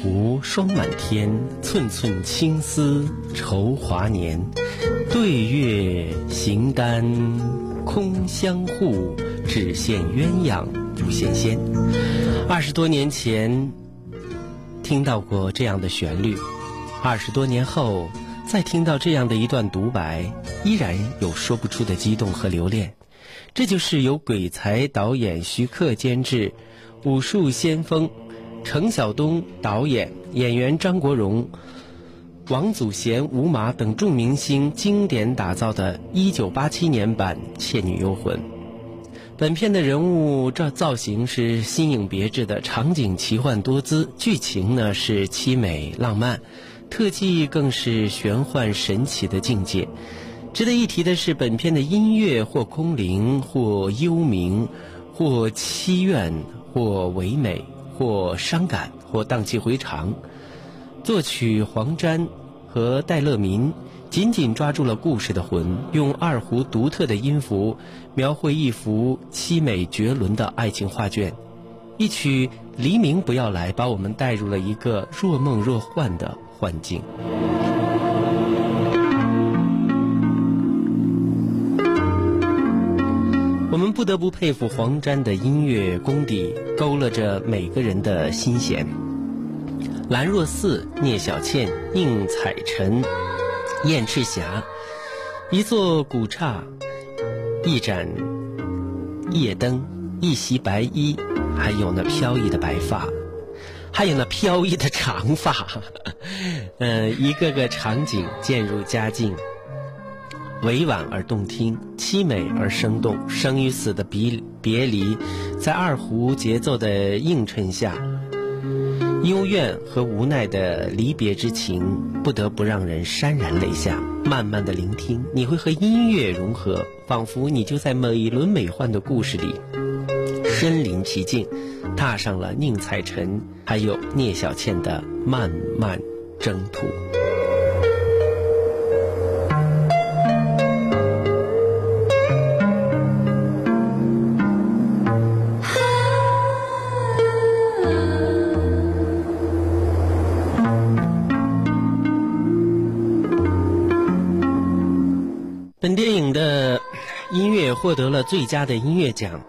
湖霜满天，寸寸青丝愁华年。对月行单空相护，只羡鸳鸯不羡仙。二十多年前听到过这样的旋律，二十多年后再听到这样的一段独白，依然有说不出的激动和留恋。这就是由鬼才导演徐克监制，武术先锋。程晓东导演，演员张国荣、王祖贤、吴马等众明星经典打造的1987年版《倩女幽魂》。本片的人物造造型是新颖别致的，场景奇幻多姿，剧情呢是凄美浪漫，特技更是玄幻神奇的境界。值得一提的是，本片的音乐或空灵，或幽冥，或凄怨，或唯美。或伤感，或荡气回肠。作曲黄沾和戴乐民紧紧抓住了故事的魂，用二胡独特的音符描绘一幅凄美绝伦的爱情画卷。一曲《黎明不要来》，把我们带入了一个若梦若幻的幻境。我们不得不佩服黄沾的音乐功底，勾勒着每个人的心弦。兰若寺、聂小倩、宁采臣、燕赤霞，一座古刹，一盏夜灯，一袭白衣，还有那飘逸的白发，还有那飘逸的长发，嗯，一个个场景渐入佳境。委婉而动听，凄美而生动。生与死的别别离，在二胡节奏的映衬下，幽怨和无奈的离别之情，不得不让人潸然泪下。慢慢的聆听，你会和音乐融合，仿佛你就在美轮美奂的故事里，身临其境，踏上了宁采臣还有聂小倩的漫漫征途。获得了最佳的音乐奖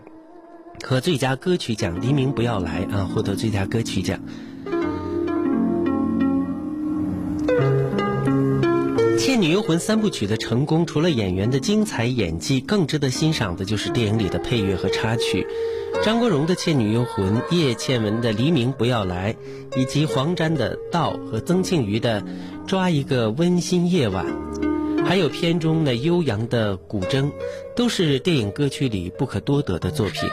和最佳歌曲奖，《黎明不要来》啊，获得最佳歌曲奖。《倩女幽魂》三部曲的成功，除了演员的精彩演技，更值得欣赏的就是电影里的配乐和插曲。张国荣的《倩女幽魂》，叶倩文的《黎明不要来》，以及黄沾的《道》和曾庆瑜的《抓一个温馨夜晚》。还有片中的悠扬的古筝，都是电影歌曲里不可多得的作品。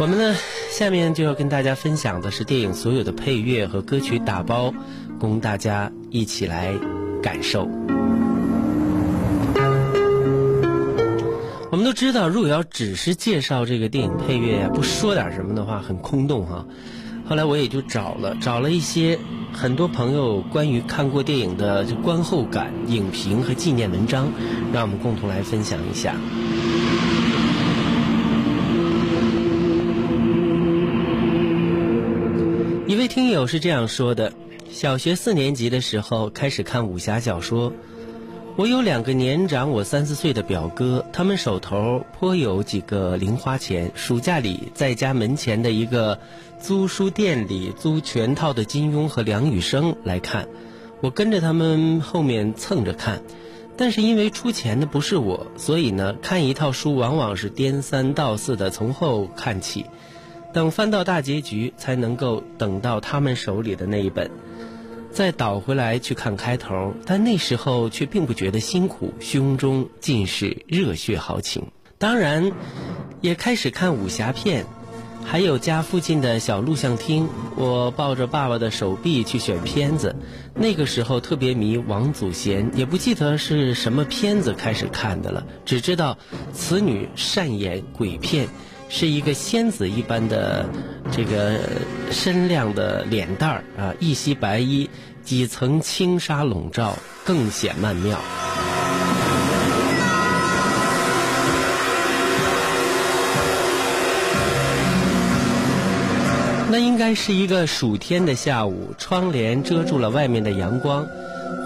我们呢，下面就要跟大家分享的是电影所有的配乐和歌曲打包，供大家一起来感受。我们都知道，如果要只是介绍这个电影配乐呀，不说点什么的话，很空洞哈。后来我也就找了找了一些很多朋友关于看过电影的观后感、影评和纪念文章，让我们共同来分享一下。一位听友是这样说的：小学四年级的时候开始看武侠小说。我有两个年长我三四岁的表哥，他们手头颇有几个零花钱，暑假里在家门前的一个租书店里租全套的金庸和梁羽生来看，我跟着他们后面蹭着看，但是因为出钱的不是我，所以呢，看一套书往往是颠三倒四的从后看起，等翻到大结局才能够等到他们手里的那一本，再倒回来去看开头，但那时候却并不觉得辛苦，胸中尽是热血豪情。当然，也开始看武侠片。还有家附近的小录像厅，我抱着爸爸的手臂去选片子。那个时候特别迷王祖贤，也不记得是什么片子开始看的了，只知道此女善演鬼片，是一个仙子一般的这个深亮的脸蛋儿啊，一袭白衣，几层轻纱笼罩，更显曼妙。那应该是一个暑天的下午，窗帘遮住了外面的阳光，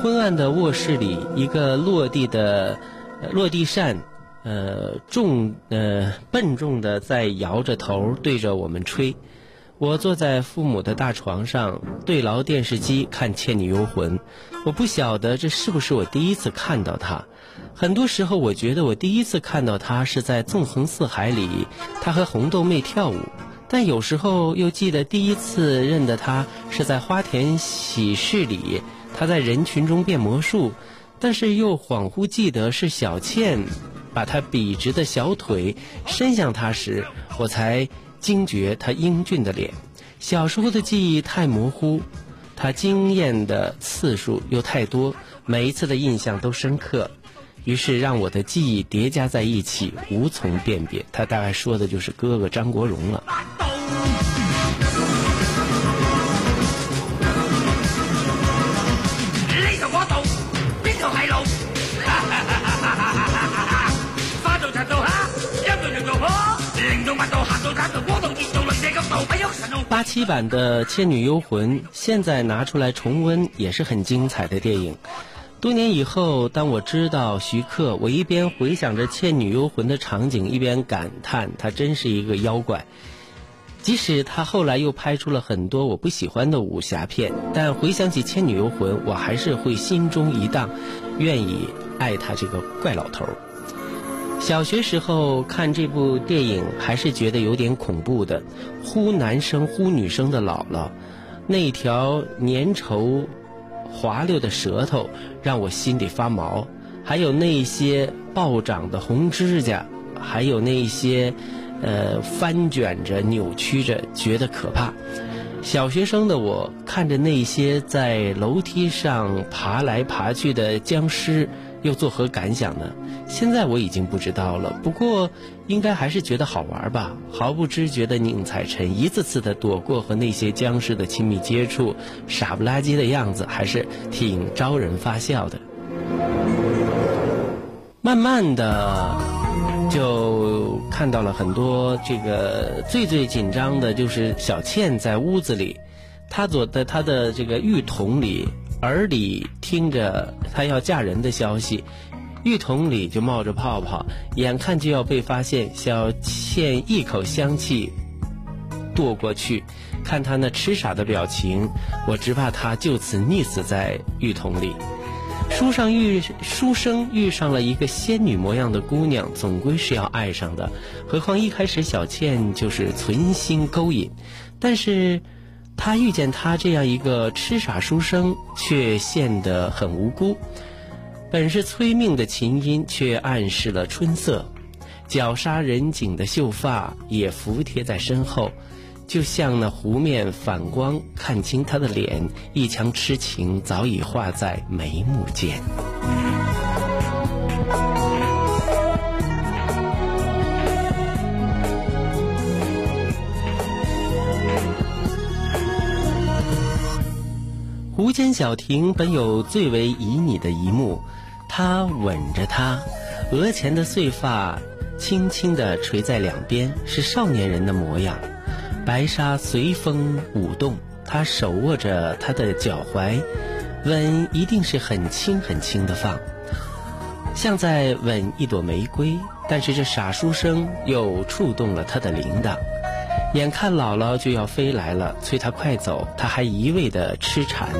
昏暗的卧室里，一个落地的落地扇，呃，重呃笨重的在摇着头对着我们吹。我坐在父母的大床上，对牢电视机看《倩女幽魂》。我不晓得这是不是我第一次看到他。很多时候，我觉得我第一次看到他是在《纵横四海》里，他和红豆妹跳舞。但有时候又记得第一次认得他是在花田喜事里，他在人群中变魔术，但是又恍惚记得是小倩把他笔直的小腿伸向他时，我才惊觉他英俊的脸。小时候的记忆太模糊，他惊艳的次数又太多，每一次的印象都深刻，于是让我的记忆叠加在一起，无从辨别。他大概说的就是哥哥张国荣了。八七版的《倩女幽魂》现在拿出来重温也是很精彩的电影。多年以后，当我知道徐克，我一边回想着《倩女幽魂》的场景，一边感叹他真是一个妖怪。即使他后来又拍出了很多我不喜欢的武侠片，但回想起《倩女幽魂》，我还是会心中一荡，愿意爱他这个怪老头儿。小学时候看这部电影，还是觉得有点恐怖的，呼男生呼女生的姥姥，那条粘稠滑溜的舌头让我心里发毛，还有那些暴涨的红指甲，还有那些。呃，翻卷着、扭曲着，觉得可怕。小学生的我看着那些在楼梯上爬来爬去的僵尸，又作何感想呢？现在我已经不知道了。不过，应该还是觉得好玩吧。毫不知觉的宁采臣一次次的躲过和那些僵尸的亲密接触，傻不拉几的样子，还是挺招人发笑的。慢慢的。就看到了很多这个最最紧张的，就是小倩在屋子里，她坐在她的这个浴桶里，耳里听着她要嫁人的消息，浴桶里就冒着泡泡，眼看就要被发现。小倩一口香气跺过去，看她那痴傻的表情，我只怕她就此溺死在浴桶里。书上遇书生遇上了一个仙女模样的姑娘，总归是要爱上的。何况一开始小倩就是存心勾引，但是，他遇见他这样一个痴傻书生，却陷得很无辜。本是催命的琴音，却暗示了春色。绞杀人颈的秀发也服贴在身后。就像那湖面反光，看清他的脸，一腔痴情早已画在眉目间。湖间小亭本有最为旖旎的一幕，他吻着她，额前的碎发轻轻地垂在两边，是少年人的模样。白纱随风舞动，他手握着她的脚踝，吻一定是很轻很轻的放，像在吻一朵玫瑰。但是这傻书生又触动了他的铃铛，眼看姥姥就要飞来了，催他快走，他还一味的痴缠。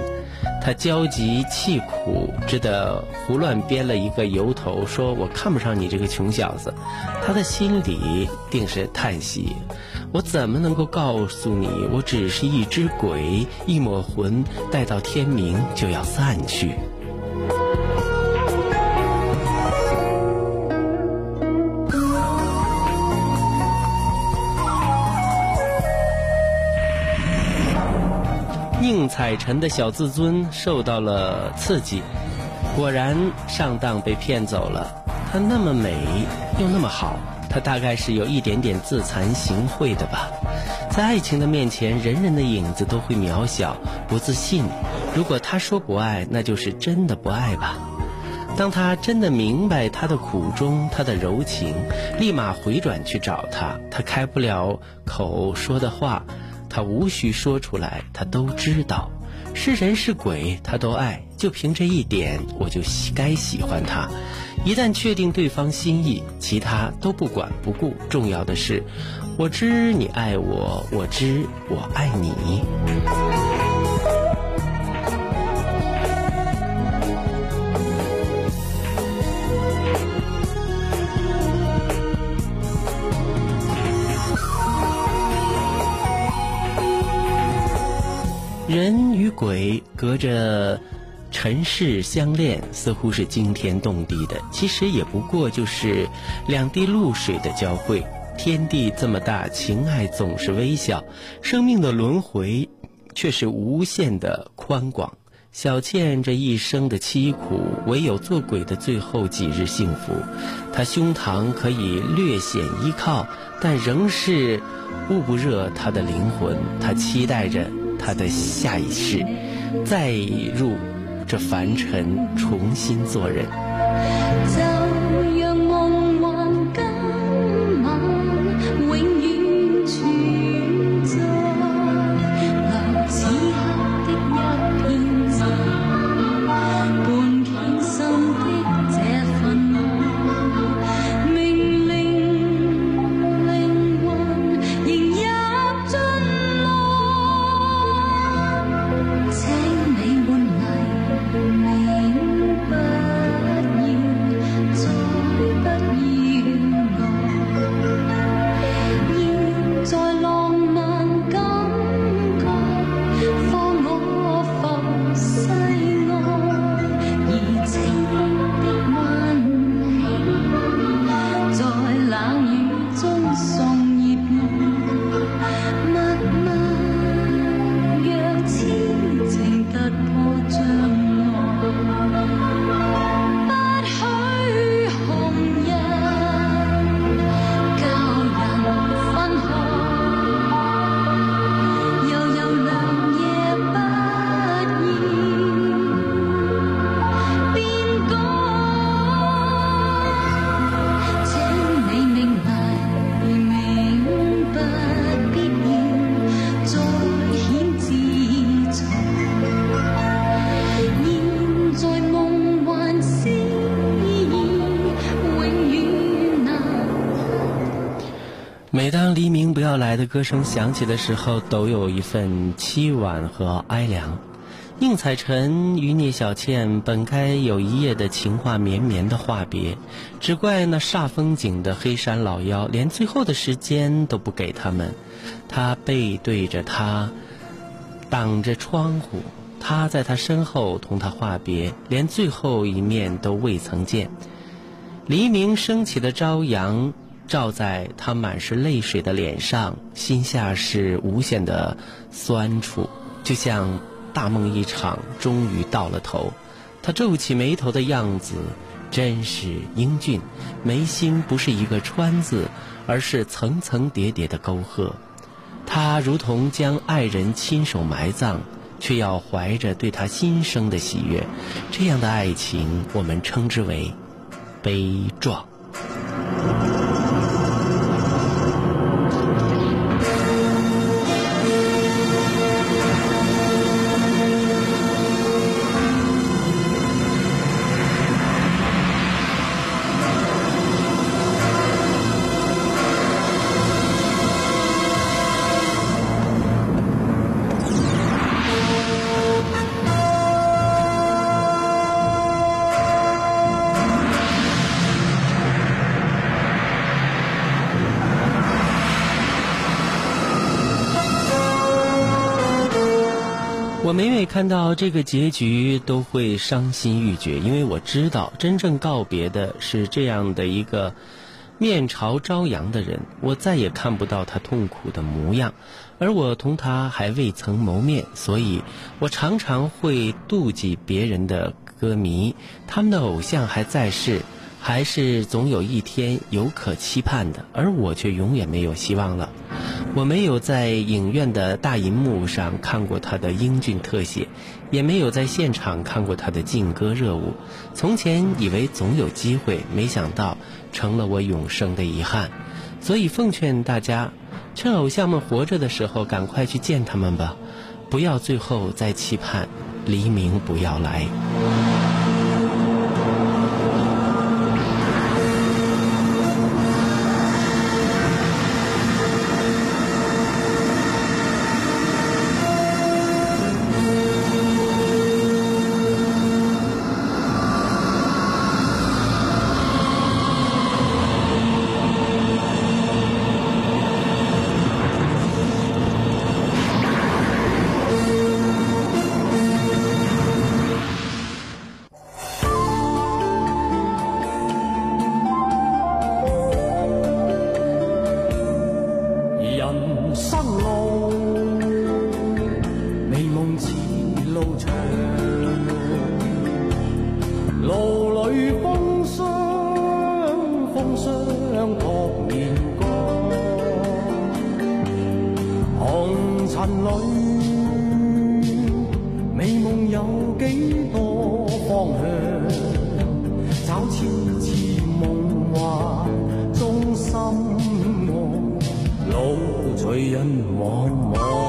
他焦急气苦，只得胡乱编了一个由头，说我看不上你这个穷小子。他的心里定是叹息：我怎么能够告诉你，我只是一只鬼，一抹魂，待到天明就要散去。宁采臣的小自尊受到了刺激，果然上当被骗走了。她那么美，又那么好，她大概是有一点点自惭形秽的吧。在爱情的面前，人人的影子都会渺小、不自信。如果他说不爱，那就是真的不爱吧。当他真的明白他的苦衷、他的柔情，立马回转去找他。他开不了口说的话。他无需说出来，他都知道，是人是鬼，他都爱。就凭这一点，我就该喜欢他。一旦确定对方心意，其他都不管不顾。重要的是，我知你爱我，我知我爱你。人与鬼隔着尘世相恋，似乎是惊天动地的。其实也不过就是两滴露水的交汇。天地这么大，情爱总是微小，生命的轮回却是无限的宽广。小倩这一生的凄苦，唯有做鬼的最后几日幸福。她胸膛可以略显依靠，但仍是捂不热她的灵魂。她期待着。他的下一世，再入这凡尘，重新做人。的歌声响起的时候，都有一份凄婉和哀凉。宁采臣与聂小倩本该有一夜的情话绵绵的话别，只怪那煞风景的黑山老妖连最后的时间都不给他们。他背对着他，挡着窗户，他在他身后同他话别，连最后一面都未曾见。黎明升起的朝阳。照在他满是泪水的脸上，心下是无限的酸楚，就像大梦一场终于到了头。他皱起眉头的样子真是英俊，眉心不是一个川字，而是层层叠叠的沟壑。他如同将爱人亲手埋葬，却要怀着对他心生的喜悦。这样的爱情，我们称之为悲壮。看到这个结局，都会伤心欲绝，因为我知道，真正告别的是这样的一个面朝朝阳的人，我再也看不到他痛苦的模样，而我同他还未曾谋面，所以我常常会妒忌别人的歌迷，他们的偶像还在世。还是总有一天有可期盼的，而我却永远没有希望了。我没有在影院的大银幕上看过他的英俊特写，也没有在现场看过他的劲歌热舞。从前以为总有机会，没想到成了我永生的遗憾。所以奉劝大家，趁偶像们活着的时候，赶快去见他们吧，不要最后再期盼黎明不要来。人往往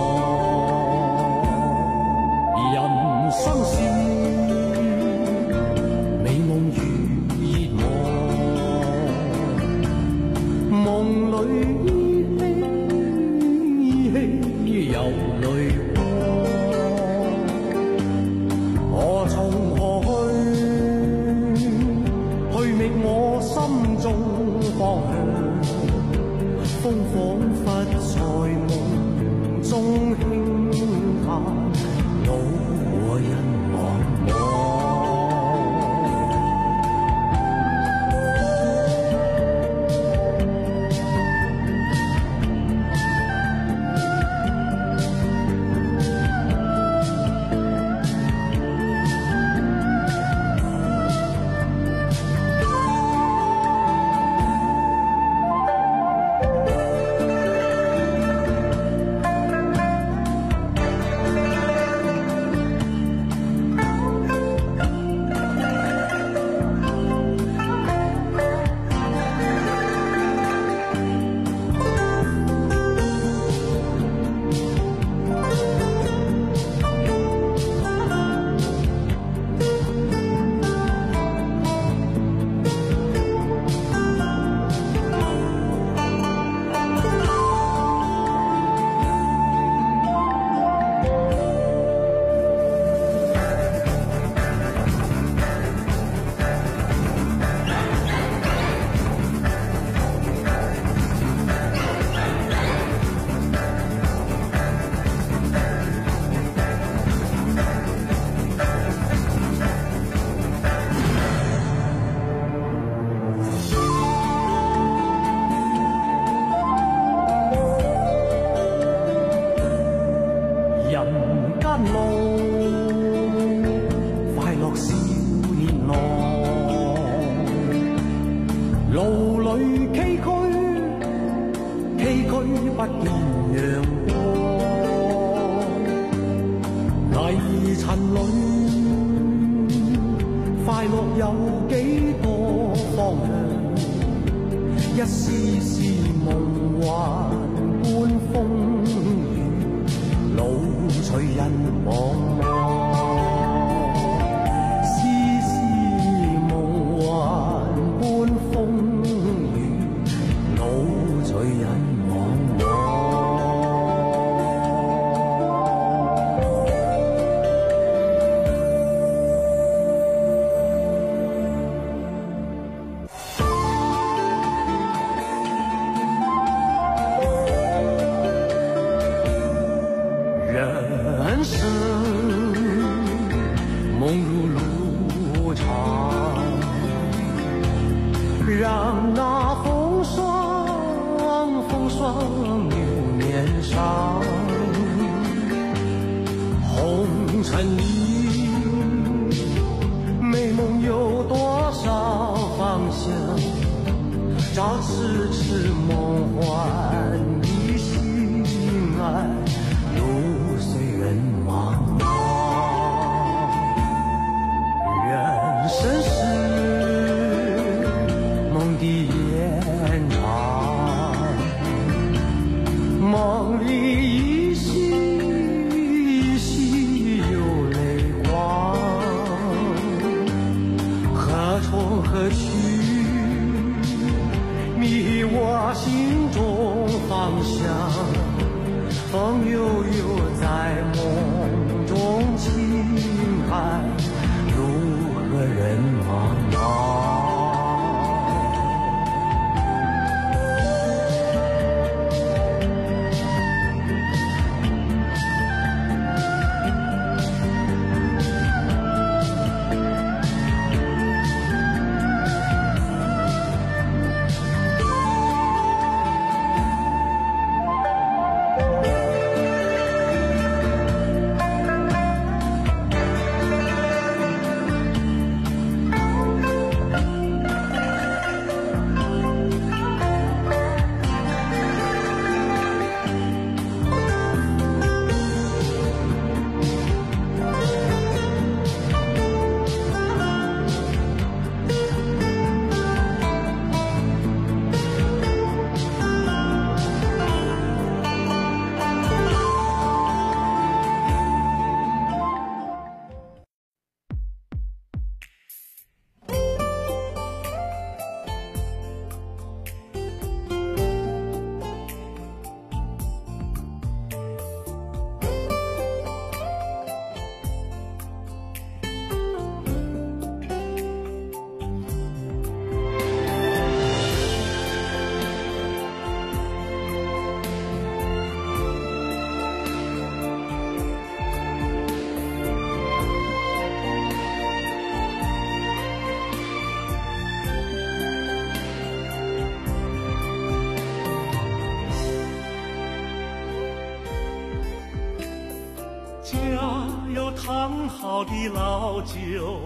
好的老酒，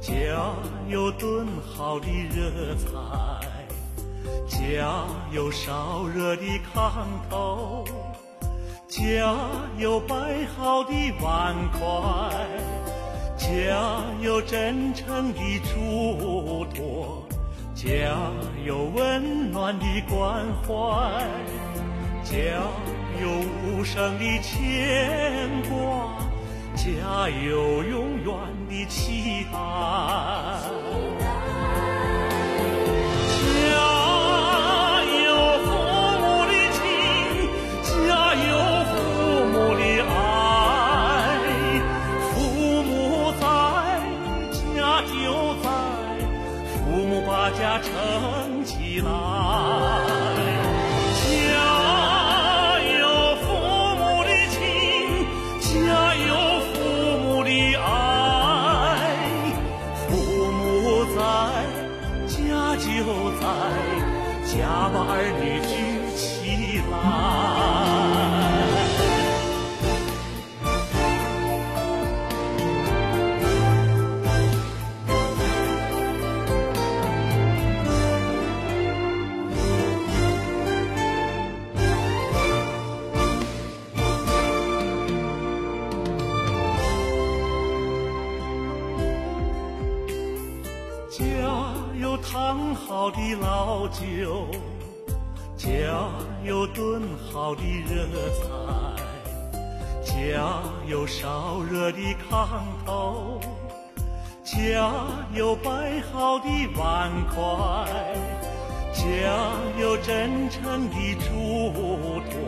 家有炖好的热菜，家有烧热的炕头，家有摆好的碗筷，家有真诚的嘱托，家有温暖的关怀，家有无声的牵挂，家有永远的期待。家有烧热的炕头，家有摆好的碗筷，家有真诚的嘱托，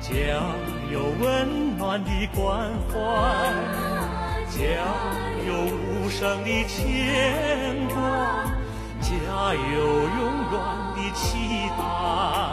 家有温暖的关怀。家有无声的牵挂，家有永远的期待。